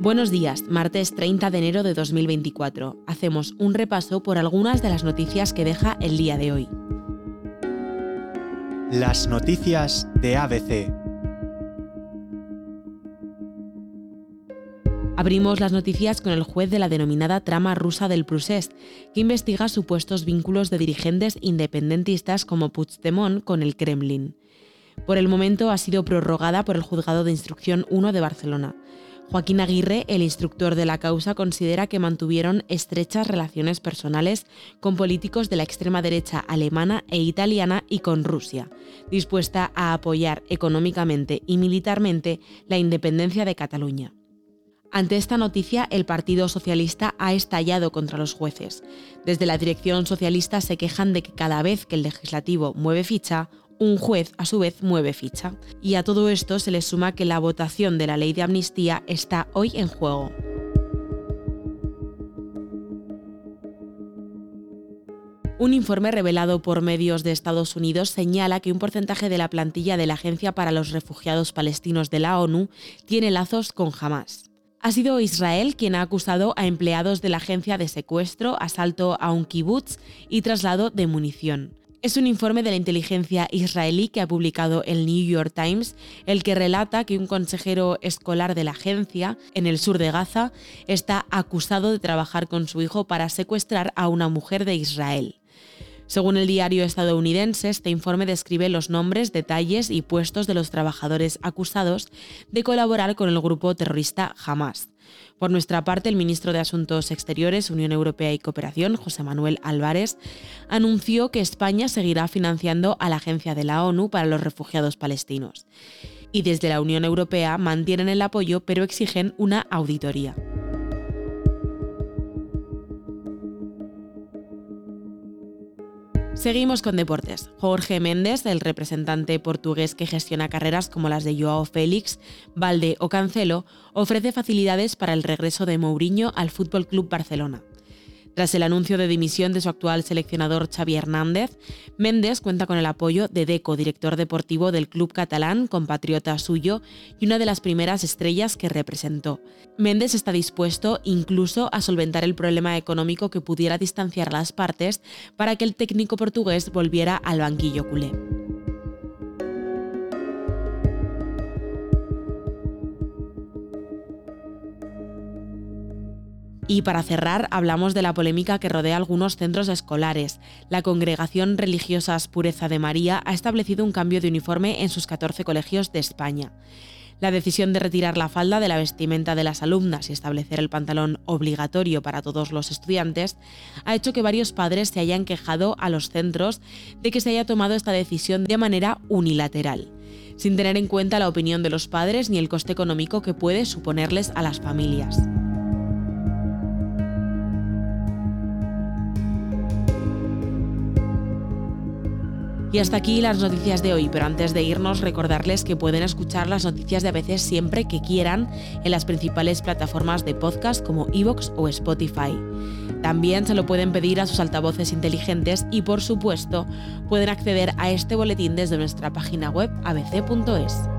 Buenos días, martes 30 de enero de 2024. Hacemos un repaso por algunas de las noticias que deja el día de hoy. Las noticias de ABC. Abrimos las noticias con el juez de la denominada trama rusa del Prusest, que investiga supuestos vínculos de dirigentes independentistas como Puigdemont con el Kremlin. Por el momento ha sido prorrogada por el Juzgado de Instrucción 1 de Barcelona. Joaquín Aguirre, el instructor de la causa, considera que mantuvieron estrechas relaciones personales con políticos de la extrema derecha alemana e italiana y con Rusia, dispuesta a apoyar económicamente y militarmente la independencia de Cataluña. Ante esta noticia, el Partido Socialista ha estallado contra los jueces. Desde la dirección socialista se quejan de que cada vez que el legislativo mueve ficha, un juez a su vez mueve ficha. Y a todo esto se le suma que la votación de la ley de amnistía está hoy en juego. Un informe revelado por medios de Estados Unidos señala que un porcentaje de la plantilla de la Agencia para los Refugiados Palestinos de la ONU tiene lazos con Hamas. Ha sido Israel quien ha acusado a empleados de la agencia de secuestro, asalto a un kibutz y traslado de munición. Es un informe de la inteligencia israelí que ha publicado el New York Times, el que relata que un consejero escolar de la agencia, en el sur de Gaza, está acusado de trabajar con su hijo para secuestrar a una mujer de Israel. Según el diario estadounidense, este informe describe los nombres, detalles y puestos de los trabajadores acusados de colaborar con el grupo terrorista Hamas. Por nuestra parte, el ministro de Asuntos Exteriores, Unión Europea y Cooperación, José Manuel Álvarez, anunció que España seguirá financiando a la Agencia de la ONU para los Refugiados Palestinos. Y desde la Unión Europea mantienen el apoyo pero exigen una auditoría. Seguimos con deportes. Jorge Méndez, el representante portugués que gestiona carreras como las de Joao Félix, Valde o Cancelo, ofrece facilidades para el regreso de Mourinho al Fútbol Club Barcelona. Tras el anuncio de dimisión de su actual seleccionador Xavi Hernández, Méndez cuenta con el apoyo de Deco, director deportivo del club catalán, compatriota suyo y una de las primeras estrellas que representó. Méndez está dispuesto incluso a solventar el problema económico que pudiera distanciar las partes para que el técnico portugués volviera al banquillo culé. Y para cerrar, hablamos de la polémica que rodea algunos centros escolares. La Congregación Religiosas Pureza de María ha establecido un cambio de uniforme en sus 14 colegios de España. La decisión de retirar la falda de la vestimenta de las alumnas y establecer el pantalón obligatorio para todos los estudiantes ha hecho que varios padres se hayan quejado a los centros de que se haya tomado esta decisión de manera unilateral, sin tener en cuenta la opinión de los padres ni el coste económico que puede suponerles a las familias. Y hasta aquí las noticias de hoy, pero antes de irnos recordarles que pueden escuchar las noticias de ABC siempre que quieran en las principales plataformas de podcast como Evox o Spotify. También se lo pueden pedir a sus altavoces inteligentes y por supuesto pueden acceder a este boletín desde nuestra página web abc.es.